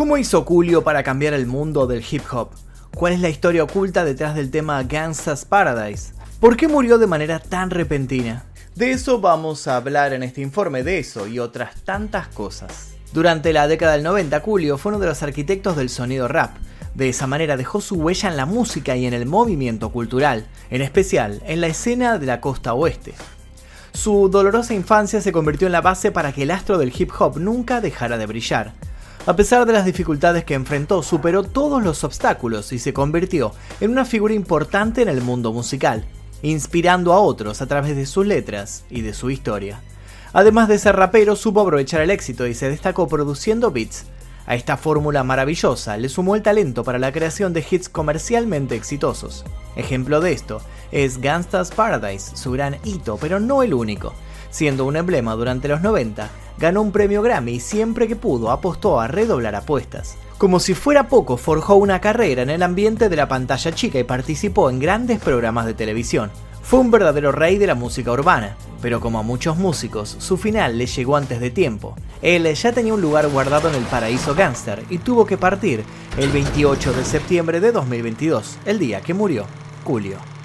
¿Cómo hizo Julio para cambiar el mundo del hip hop? ¿Cuál es la historia oculta detrás del tema Gangsta's Paradise? ¿Por qué murió de manera tan repentina? De eso vamos a hablar en este informe, de eso y otras tantas cosas. Durante la década del 90, Julio fue uno de los arquitectos del sonido rap. De esa manera dejó su huella en la música y en el movimiento cultural, en especial en la escena de la costa oeste. Su dolorosa infancia se convirtió en la base para que el astro del hip hop nunca dejara de brillar. A pesar de las dificultades que enfrentó, superó todos los obstáculos y se convirtió en una figura importante en el mundo musical, inspirando a otros a través de sus letras y de su historia. Además de ser rapero, supo aprovechar el éxito y se destacó produciendo beats. A esta fórmula maravillosa le sumó el talento para la creación de hits comercialmente exitosos. Ejemplo de esto es Gangsta's Paradise, su gran hito, pero no el único. Siendo un emblema durante los 90, ganó un premio Grammy y siempre que pudo apostó a redoblar apuestas. Como si fuera poco, forjó una carrera en el ambiente de la pantalla chica y participó en grandes programas de televisión. Fue un verdadero rey de la música urbana, pero como a muchos músicos, su final le llegó antes de tiempo. Él ya tenía un lugar guardado en el paraíso gangster y tuvo que partir el 28 de septiembre de 2022, el día que murió Julio.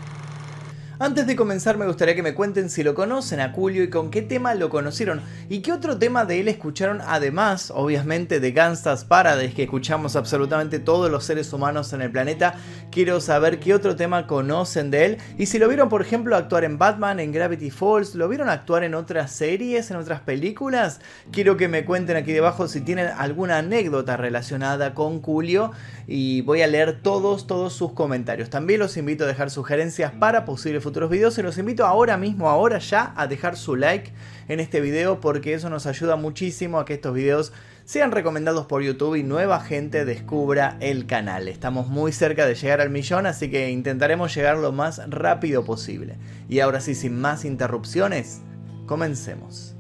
Antes de comenzar me gustaría que me cuenten si lo conocen a Julio y con qué tema lo conocieron y qué otro tema de él escucharon además, obviamente, de Gangsta's Paradise que escuchamos absolutamente todos los seres humanos en el planeta. Quiero saber qué otro tema conocen de él y si lo vieron, por ejemplo, actuar en Batman, en Gravity Falls, lo vieron actuar en otras series, en otras películas. Quiero que me cuenten aquí debajo si tienen alguna anécdota relacionada con Julio y voy a leer todos, todos sus comentarios. También los invito a dejar sugerencias para posibles futuros videos y los invito ahora mismo, ahora ya, a dejar su like en este video porque eso nos ayuda muchísimo a que estos videos sean recomendados por YouTube y nueva gente descubra el canal. Estamos muy cerca de llegar al millón, así que intentaremos llegar lo más rápido posible. Y ahora sí, sin más interrupciones, comencemos.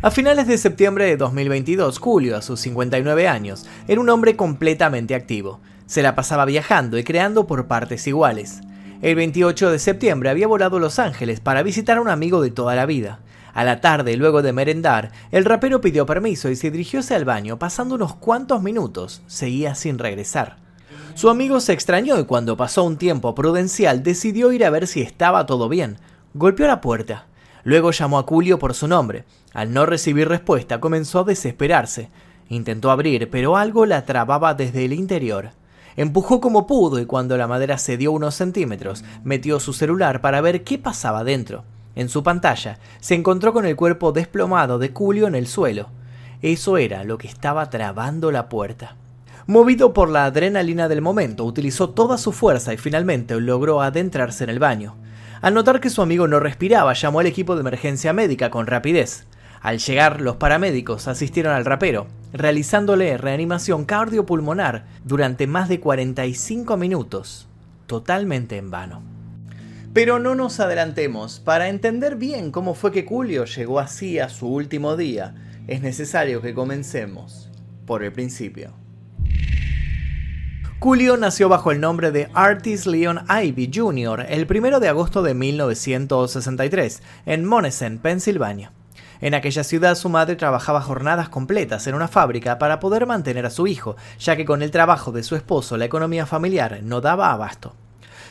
A finales de septiembre de 2022, Julio, a sus 59 años, era un hombre completamente activo. Se la pasaba viajando y creando por partes iguales. El 28 de septiembre había volado a Los Ángeles para visitar a un amigo de toda la vida. A la tarde, luego de merendar, el rapero pidió permiso y se dirigió hacia el baño, pasando unos cuantos minutos, seguía sin regresar. Su amigo se extrañó y cuando pasó un tiempo prudencial decidió ir a ver si estaba todo bien. Golpeó la puerta. Luego llamó a Julio por su nombre. Al no recibir respuesta comenzó a desesperarse. Intentó abrir, pero algo la trababa desde el interior. Empujó como pudo y cuando la madera cedió unos centímetros, metió su celular para ver qué pasaba dentro. En su pantalla se encontró con el cuerpo desplomado de Julio en el suelo. Eso era lo que estaba trabando la puerta. Movido por la adrenalina del momento, utilizó toda su fuerza y finalmente logró adentrarse en el baño. Al notar que su amigo no respiraba, llamó al equipo de emergencia médica con rapidez. Al llegar, los paramédicos asistieron al rapero, realizándole reanimación cardiopulmonar durante más de 45 minutos, totalmente en vano. Pero no nos adelantemos, para entender bien cómo fue que Julio llegó así a su último día, es necesario que comencemos por el principio. Julio nació bajo el nombre de Artis Leon Ivy Jr. el 1 de agosto de 1963 en Monessen, Pensilvania. En aquella ciudad su madre trabajaba jornadas completas en una fábrica para poder mantener a su hijo, ya que con el trabajo de su esposo la economía familiar no daba abasto.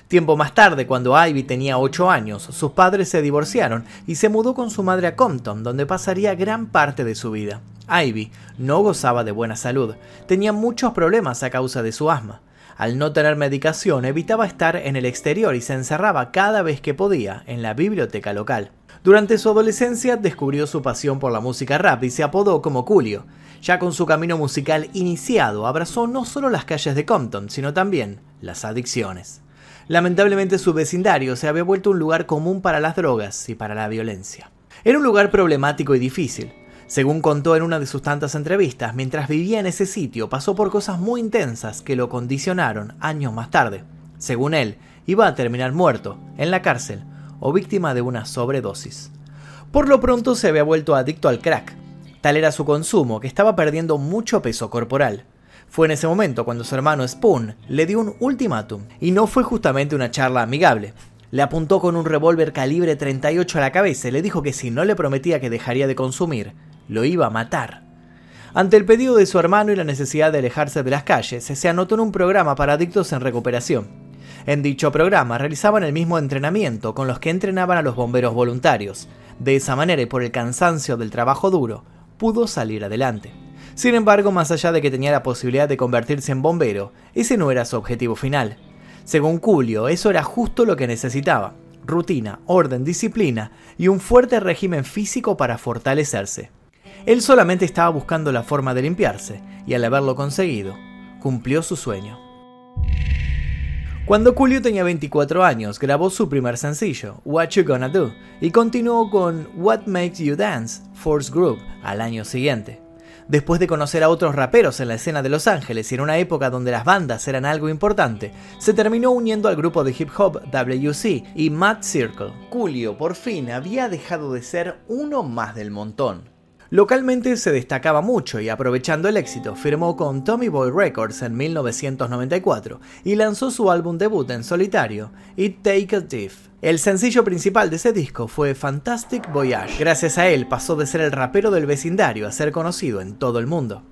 Tiempo más tarde, cuando Ivy tenía 8 años, sus padres se divorciaron y se mudó con su madre a Compton, donde pasaría gran parte de su vida. Ivy no gozaba de buena salud, tenía muchos problemas a causa de su asma. Al no tener medicación, evitaba estar en el exterior y se encerraba cada vez que podía en la biblioteca local. Durante su adolescencia descubrió su pasión por la música rap y se apodó como Julio. Ya con su camino musical iniciado, abrazó no solo las calles de Compton, sino también las adicciones. Lamentablemente su vecindario se había vuelto un lugar común para las drogas y para la violencia. Era un lugar problemático y difícil. Según contó en una de sus tantas entrevistas, mientras vivía en ese sitio pasó por cosas muy intensas que lo condicionaron años más tarde. Según él, iba a terminar muerto, en la cárcel, o víctima de una sobredosis. Por lo pronto se había vuelto adicto al crack. Tal era su consumo que estaba perdiendo mucho peso corporal. Fue en ese momento cuando su hermano Spoon le dio un ultimátum, y no fue justamente una charla amigable. Le apuntó con un revólver calibre 38 a la cabeza y le dijo que si no le prometía que dejaría de consumir, lo iba a matar. Ante el pedido de su hermano y la necesidad de alejarse de las calles, se anotó en un programa para adictos en recuperación. En dicho programa realizaban el mismo entrenamiento con los que entrenaban a los bomberos voluntarios. De esa manera y por el cansancio del trabajo duro, pudo salir adelante. Sin embargo, más allá de que tenía la posibilidad de convertirse en bombero, ese no era su objetivo final. Según Julio, eso era justo lo que necesitaba. Rutina, orden, disciplina y un fuerte régimen físico para fortalecerse. Él solamente estaba buscando la forma de limpiarse, y al haberlo conseguido, cumplió su sueño. Cuando Julio tenía 24 años, grabó su primer sencillo, What You Gonna Do, y continuó con What Makes You Dance, Force Group, al año siguiente. Después de conocer a otros raperos en la escena de Los Ángeles y en una época donde las bandas eran algo importante, se terminó uniendo al grupo de hip hop WC y Mad Circle. Julio por fin había dejado de ser uno más del montón. Localmente se destacaba mucho y aprovechando el éxito firmó con Tommy Boy Records en 1994 y lanzó su álbum debut en solitario, It Take a Diff. El sencillo principal de ese disco fue Fantastic Voyage. Gracias a él pasó de ser el rapero del vecindario a ser conocido en todo el mundo.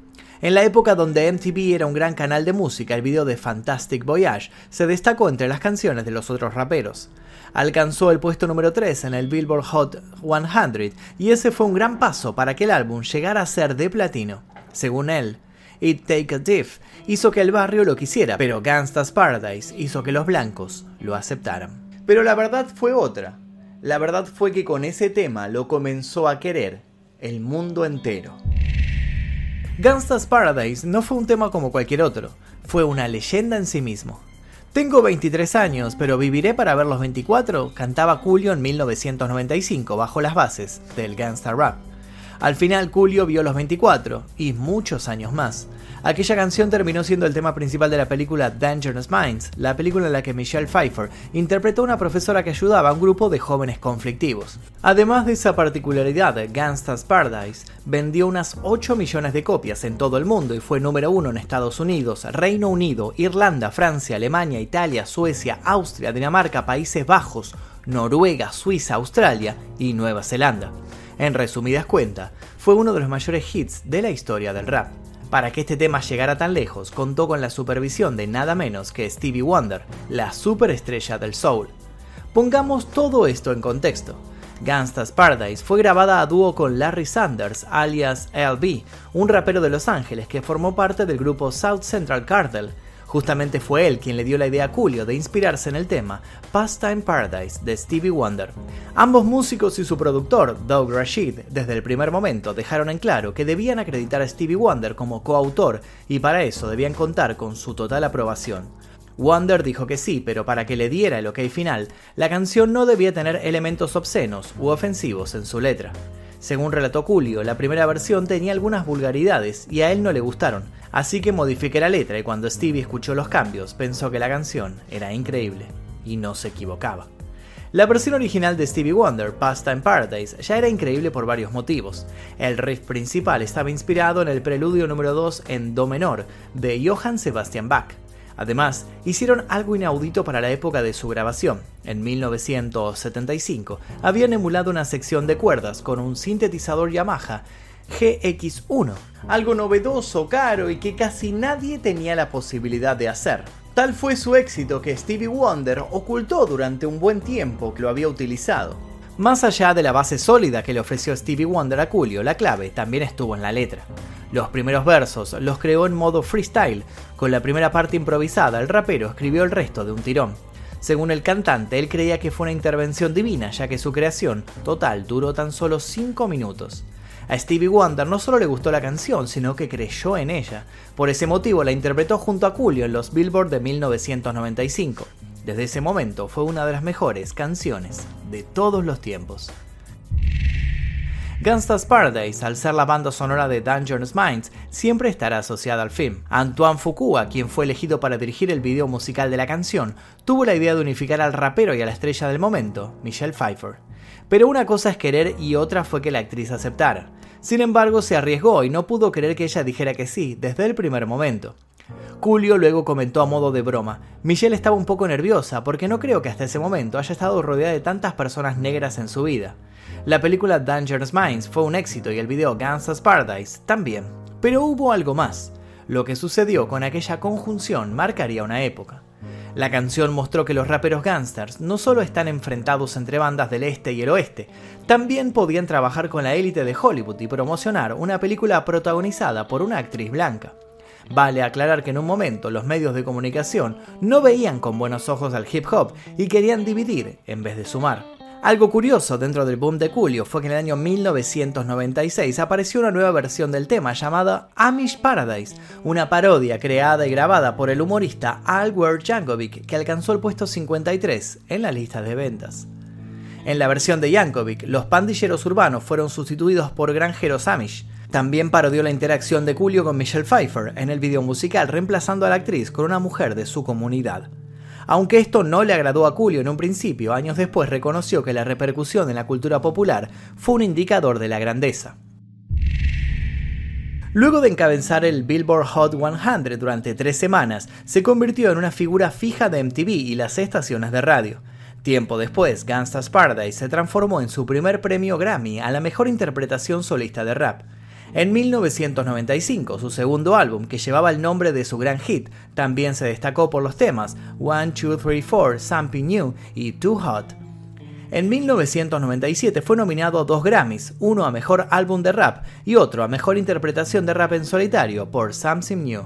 En la época donde MTV era un gran canal de música, el video de Fantastic Voyage se destacó entre las canciones de los otros raperos. Alcanzó el puesto número 3 en el Billboard Hot 100 y ese fue un gran paso para que el álbum llegara a ser de platino. Según él, It Take a Diff hizo que el barrio lo quisiera, pero Gangsta's Paradise hizo que los blancos lo aceptaran. Pero la verdad fue otra. La verdad fue que con ese tema lo comenzó a querer el mundo entero. Gangsta's Paradise no fue un tema como cualquier otro, fue una leyenda en sí mismo. Tengo 23 años, pero viviré para ver los 24, cantaba Julio en 1995 bajo las bases del Gangsta Rap. Al final Julio vio los 24 y muchos años más. Aquella canción terminó siendo el tema principal de la película Dangerous Minds, la película en la que Michelle Pfeiffer interpretó a una profesora que ayudaba a un grupo de jóvenes conflictivos. Además de esa particularidad, Gangsta's Paradise vendió unas 8 millones de copias en todo el mundo y fue número uno en Estados Unidos, Reino Unido, Irlanda, Francia, Alemania, Italia, Suecia, Austria, Dinamarca, Países Bajos, Noruega, Suiza, Australia y Nueva Zelanda. En resumidas cuentas, fue uno de los mayores hits de la historia del rap. Para que este tema llegara tan lejos, contó con la supervisión de nada menos que Stevie Wonder, la superestrella del soul. Pongamos todo esto en contexto. Gangsta's Paradise fue grabada a dúo con Larry Sanders, alias LB, un rapero de Los Ángeles que formó parte del grupo South Central Cartel, Justamente fue él quien le dio la idea a Julio de inspirarse en el tema Pastime Paradise de Stevie Wonder. Ambos músicos y su productor, Doug Rashid, desde el primer momento dejaron en claro que debían acreditar a Stevie Wonder como coautor y para eso debían contar con su total aprobación. Wonder dijo que sí, pero para que le diera el ok final, la canción no debía tener elementos obscenos u ofensivos en su letra. Según relató Julio, la primera versión tenía algunas vulgaridades y a él no le gustaron, así que modifiqué la letra y cuando Stevie escuchó los cambios pensó que la canción era increíble, y no se equivocaba. La versión original de Stevie Wonder, Pastime Paradise, ya era increíble por varios motivos. El riff principal estaba inspirado en el preludio número 2 en Do menor de Johann Sebastian Bach. Además, hicieron algo inaudito para la época de su grabación. En 1975 habían emulado una sección de cuerdas con un sintetizador Yamaha GX1, algo novedoso, caro y que casi nadie tenía la posibilidad de hacer. Tal fue su éxito que Stevie Wonder ocultó durante un buen tiempo que lo había utilizado. Más allá de la base sólida que le ofreció Stevie Wonder a Julio, la clave también estuvo en la letra. Los primeros versos los creó en modo freestyle, con la primera parte improvisada, el rapero escribió el resto de un tirón. Según el cantante, él creía que fue una intervención divina, ya que su creación total duró tan solo 5 minutos. A Stevie Wonder no solo le gustó la canción, sino que creyó en ella. Por ese motivo la interpretó junto a Julio en los Billboard de 1995. Desde ese momento fue una de las mejores canciones de todos los tiempos. Gangsta's Paradise, al ser la banda sonora de Dangerous Minds, siempre estará asociada al film. Antoine Fukua, quien fue elegido para dirigir el video musical de la canción, tuvo la idea de unificar al rapero y a la estrella del momento, Michelle Pfeiffer. Pero una cosa es querer y otra fue que la actriz aceptara. Sin embargo, se arriesgó y no pudo creer que ella dijera que sí desde el primer momento. Julio luego comentó a modo de broma, Michelle estaba un poco nerviosa porque no creo que hasta ese momento haya estado rodeada de tantas personas negras en su vida. La película Dangerous Minds fue un éxito y el video Gangsta's Paradise también. Pero hubo algo más. Lo que sucedió con aquella conjunción marcaría una época. La canción mostró que los raperos gangsters no solo están enfrentados entre bandas del este y el oeste, también podían trabajar con la élite de Hollywood y promocionar una película protagonizada por una actriz blanca. Vale aclarar que en un momento los medios de comunicación no veían con buenos ojos al hip hop y querían dividir en vez de sumar. Algo curioso dentro del boom de Coolio fue que en el año 1996 apareció una nueva versión del tema llamada Amish Paradise, una parodia creada y grabada por el humorista Albert Jankovic que alcanzó el puesto 53 en la lista de ventas. En la versión de Jankovic, los pandilleros urbanos fueron sustituidos por granjeros Amish. También parodió la interacción de Coolio con Michelle Pfeiffer en el video musical, reemplazando a la actriz con una mujer de su comunidad. Aunque esto no le agradó a Julio en un principio, años después reconoció que la repercusión en la cultura popular fue un indicador de la grandeza. Luego de encabezar el Billboard Hot 100 durante tres semanas, se convirtió en una figura fija de MTV y las estaciones de radio. Tiempo después, Gangsta's Paradise se transformó en su primer premio Grammy a la mejor interpretación solista de rap. En 1995, su segundo álbum, que llevaba el nombre de su gran hit, también se destacó por los temas One, Two, Three, Four, Something New y Too Hot. En 1997 fue nominado a dos Grammys, uno a Mejor Álbum de Rap y otro a Mejor Interpretación de Rap en Solitario por Something New.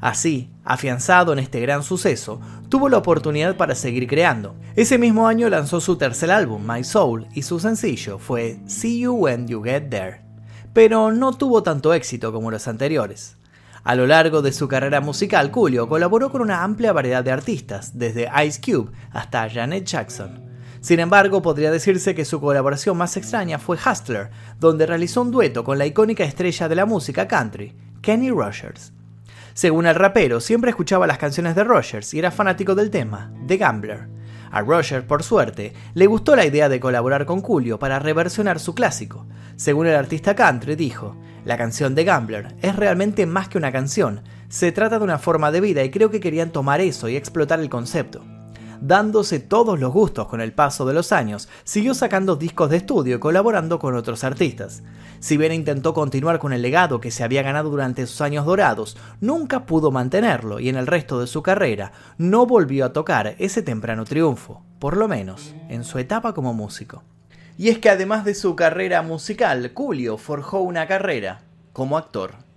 Así, afianzado en este gran suceso, tuvo la oportunidad para seguir creando. Ese mismo año lanzó su tercer álbum, My Soul, y su sencillo fue See You When You Get There pero no tuvo tanto éxito como los anteriores. A lo largo de su carrera musical, Julio colaboró con una amplia variedad de artistas, desde Ice Cube hasta Janet Jackson. Sin embargo, podría decirse que su colaboración más extraña fue Hustler, donde realizó un dueto con la icónica estrella de la música country, Kenny Rogers. Según el rapero, siempre escuchaba las canciones de Rogers y era fanático del tema, The Gambler. A Rogers, por suerte, le gustó la idea de colaborar con Julio para reversionar su clásico, según el artista country, dijo, la canción de Gambler es realmente más que una canción, se trata de una forma de vida y creo que querían tomar eso y explotar el concepto. Dándose todos los gustos con el paso de los años, siguió sacando discos de estudio y colaborando con otros artistas. Si bien intentó continuar con el legado que se había ganado durante sus años dorados, nunca pudo mantenerlo y en el resto de su carrera no volvió a tocar ese temprano triunfo, por lo menos en su etapa como músico. Y es que además de su carrera musical, Julio forjó una carrera como actor.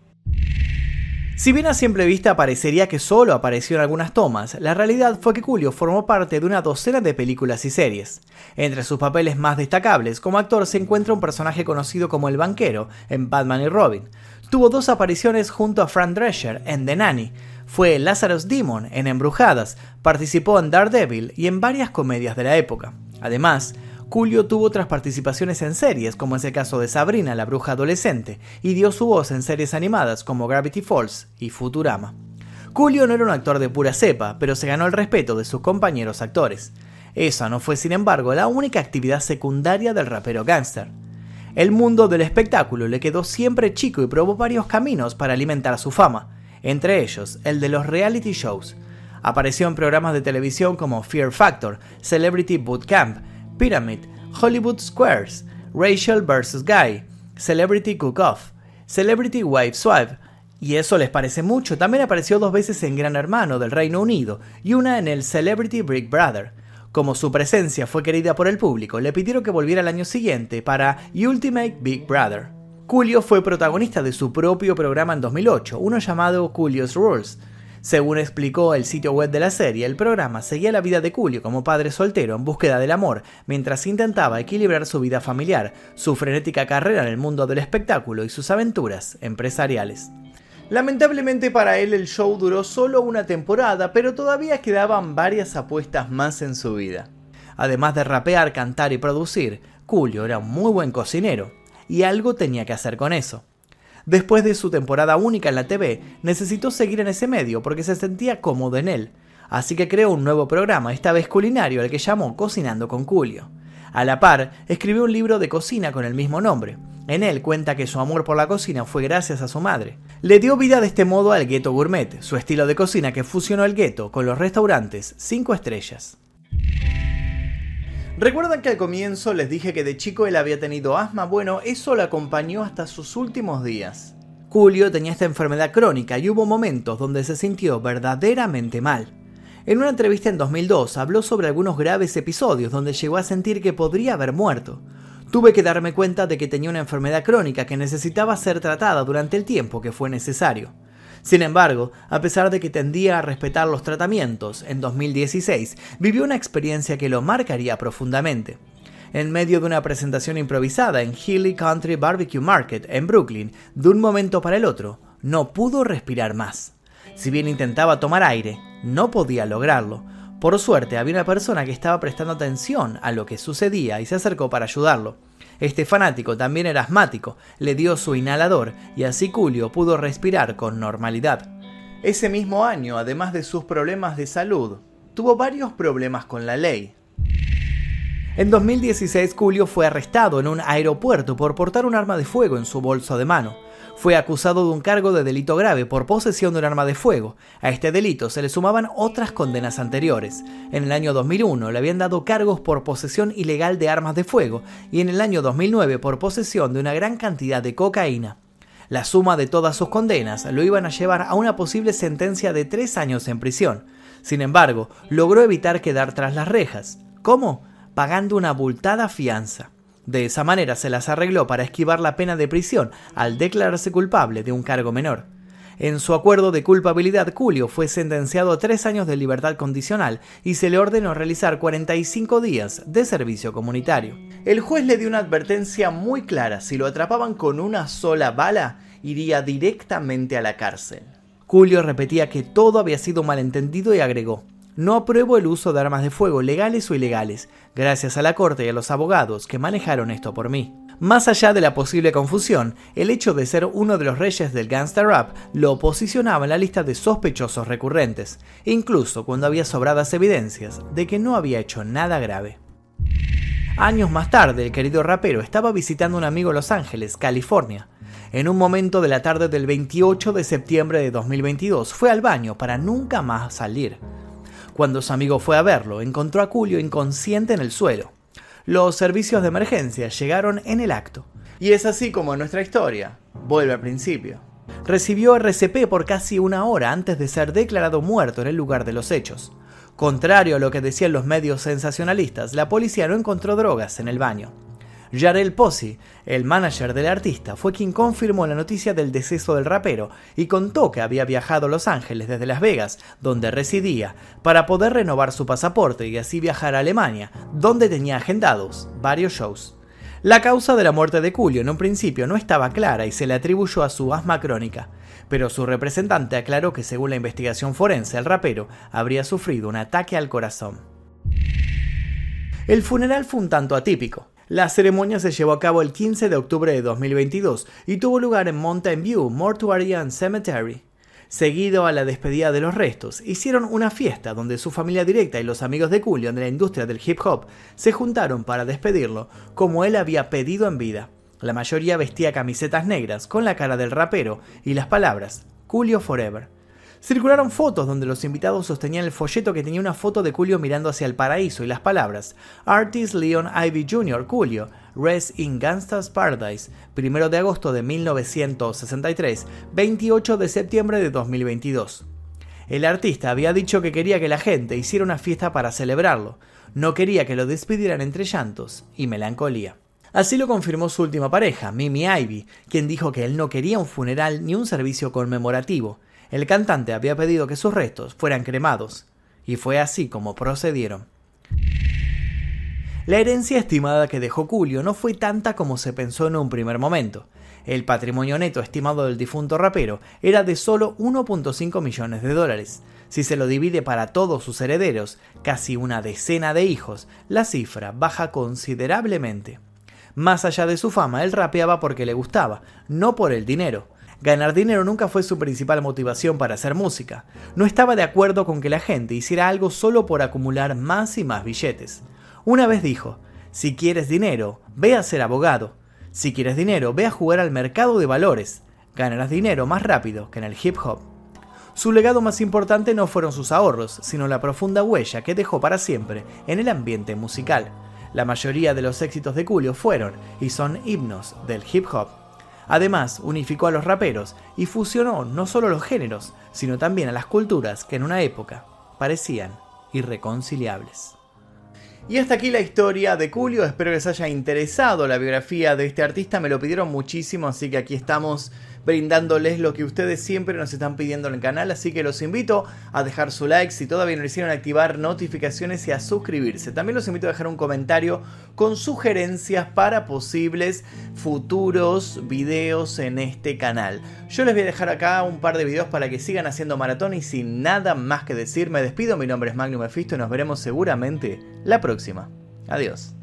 Si bien a simple vista parecería que solo apareció en algunas tomas, la realidad fue que Julio formó parte de una docena de películas y series. Entre sus papeles más destacables como actor se encuentra un personaje conocido como el banquero en Batman y Robin. Tuvo dos apariciones junto a Frank Drescher en The Nanny. Fue Lazarus Demon en Embrujadas, participó en Daredevil y en varias comedias de la época. Además, Julio tuvo otras participaciones en series, como es el caso de Sabrina, la bruja adolescente, y dio su voz en series animadas como Gravity Falls y Futurama. Julio no era un actor de pura cepa, pero se ganó el respeto de sus compañeros actores. Esa no fue, sin embargo, la única actividad secundaria del rapero gangster. El mundo del espectáculo le quedó siempre chico y probó varios caminos para alimentar su fama, entre ellos el de los reality shows. Apareció en programas de televisión como Fear Factor, Celebrity Bootcamp, Pyramid, Hollywood Squares, Rachel vs. Guy, Celebrity Cook-Off, Celebrity Wife Swap, y eso les parece mucho, también apareció dos veces en Gran Hermano del Reino Unido y una en el Celebrity Big Brother. Como su presencia fue querida por el público, le pidieron que volviera el año siguiente para Ultimate Big Brother. Julio fue protagonista de su propio programa en 2008, uno llamado Julio's Rules, según explicó el sitio web de la serie, el programa seguía la vida de Julio como padre soltero en búsqueda del amor, mientras intentaba equilibrar su vida familiar, su frenética carrera en el mundo del espectáculo y sus aventuras empresariales. Lamentablemente para él el show duró solo una temporada, pero todavía quedaban varias apuestas más en su vida. Además de rapear, cantar y producir, Julio era un muy buen cocinero, y algo tenía que hacer con eso. Después de su temporada única en la TV, necesitó seguir en ese medio porque se sentía cómodo en él. Así que creó un nuevo programa, esta vez culinario, al que llamó Cocinando con Julio. A la par, escribió un libro de cocina con el mismo nombre. En él cuenta que su amor por la cocina fue gracias a su madre. Le dio vida de este modo al Ghetto Gourmet, su estilo de cocina que fusionó el gueto con los restaurantes 5 estrellas. ¿Recuerdan que al comienzo les dije que de chico él había tenido asma? Bueno, eso lo acompañó hasta sus últimos días. Julio tenía esta enfermedad crónica y hubo momentos donde se sintió verdaderamente mal. En una entrevista en 2002 habló sobre algunos graves episodios donde llegó a sentir que podría haber muerto. Tuve que darme cuenta de que tenía una enfermedad crónica que necesitaba ser tratada durante el tiempo que fue necesario. Sin embargo, a pesar de que tendía a respetar los tratamientos, en 2016 vivió una experiencia que lo marcaría profundamente. En medio de una presentación improvisada en Healy Country Barbecue Market en Brooklyn, de un momento para el otro, no pudo respirar más. Si bien intentaba tomar aire, no podía lograrlo. Por suerte, había una persona que estaba prestando atención a lo que sucedía y se acercó para ayudarlo. Este fanático también era asmático, le dio su inhalador y así Julio pudo respirar con normalidad. Ese mismo año, además de sus problemas de salud, tuvo varios problemas con la ley. En 2016, Julio fue arrestado en un aeropuerto por portar un arma de fuego en su bolso de mano fue acusado de un cargo de delito grave por posesión de un arma de fuego. A este delito se le sumaban otras condenas anteriores. En el año 2001 le habían dado cargos por posesión ilegal de armas de fuego y en el año 2009 por posesión de una gran cantidad de cocaína. La suma de todas sus condenas lo iban a llevar a una posible sentencia de tres años en prisión. Sin embargo, logró evitar quedar tras las rejas. ¿Cómo? Pagando una abultada fianza. De esa manera se las arregló para esquivar la pena de prisión al declararse culpable de un cargo menor. En su acuerdo de culpabilidad, Julio fue sentenciado a tres años de libertad condicional y se le ordenó realizar 45 días de servicio comunitario. El juez le dio una advertencia muy clara, si lo atrapaban con una sola bala, iría directamente a la cárcel. Julio repetía que todo había sido malentendido y agregó, no apruebo el uso de armas de fuego, legales o ilegales, gracias a la corte y a los abogados que manejaron esto por mí. Más allá de la posible confusión, el hecho de ser uno de los reyes del gangster rap lo posicionaba en la lista de sospechosos recurrentes, incluso cuando había sobradas evidencias de que no había hecho nada grave. Años más tarde, el querido rapero estaba visitando a un amigo en Los Ángeles, California. En un momento de la tarde del 28 de septiembre de 2022 fue al baño para nunca más salir. Cuando su amigo fue a verlo, encontró a Julio inconsciente en el suelo. Los servicios de emergencia llegaron en el acto. Y es así como nuestra historia vuelve al principio. Recibió RCP por casi una hora antes de ser declarado muerto en el lugar de los hechos. Contrario a lo que decían los medios sensacionalistas, la policía no encontró drogas en el baño. Jarell Pozzi, el manager del artista, fue quien confirmó la noticia del deceso del rapero y contó que había viajado a Los Ángeles desde Las Vegas, donde residía, para poder renovar su pasaporte y así viajar a Alemania, donde tenía agendados varios shows. La causa de la muerte de Julio en un principio no estaba clara y se le atribuyó a su asma crónica, pero su representante aclaró que según la investigación forense el rapero habría sufrido un ataque al corazón. El funeral fue un tanto atípico. La ceremonia se llevó a cabo el 15 de octubre de 2022 y tuvo lugar en Mountain View Mortuary and Cemetery. Seguido a la despedida de los restos, hicieron una fiesta donde su familia directa y los amigos de Julio de la industria del hip hop se juntaron para despedirlo como él había pedido en vida. La mayoría vestía camisetas negras con la cara del rapero y las palabras Julio Forever. Circularon fotos donde los invitados sostenían el folleto que tenía una foto de Julio mirando hacia el paraíso y las palabras Artist Leon Ivy Jr. Julio, Rest in Gangsta's Paradise, 1 de agosto de 1963, 28 de septiembre de 2022. El artista había dicho que quería que la gente hiciera una fiesta para celebrarlo, no quería que lo despidieran entre llantos y melancolía. Así lo confirmó su última pareja, Mimi Ivy, quien dijo que él no quería un funeral ni un servicio conmemorativo, el cantante había pedido que sus restos fueran cremados, y fue así como procedieron. La herencia estimada que dejó Julio no fue tanta como se pensó en un primer momento. El patrimonio neto estimado del difunto rapero era de solo 1.5 millones de dólares. Si se lo divide para todos sus herederos, casi una decena de hijos, la cifra baja considerablemente. Más allá de su fama, él rapeaba porque le gustaba, no por el dinero. Ganar dinero nunca fue su principal motivación para hacer música. No estaba de acuerdo con que la gente hiciera algo solo por acumular más y más billetes. Una vez dijo, si quieres dinero, ve a ser abogado. Si quieres dinero, ve a jugar al mercado de valores. Ganarás dinero más rápido que en el hip hop. Su legado más importante no fueron sus ahorros, sino la profunda huella que dejó para siempre en el ambiente musical. La mayoría de los éxitos de Julio fueron y son himnos del hip hop. Además, unificó a los raperos y fusionó no solo los géneros, sino también a las culturas que en una época parecían irreconciliables. Y hasta aquí la historia de Julio, espero que les haya interesado la biografía de este artista, me lo pidieron muchísimo, así que aquí estamos brindándoles lo que ustedes siempre nos están pidiendo en el canal, así que los invito a dejar su like si todavía no lo hicieron, activar notificaciones y a suscribirse. También los invito a dejar un comentario con sugerencias para posibles futuros videos en este canal. Yo les voy a dejar acá un par de videos para que sigan haciendo maratón y sin nada más que decir me despido, mi nombre es Magnum Mephisto y nos veremos seguramente la próxima. Adiós.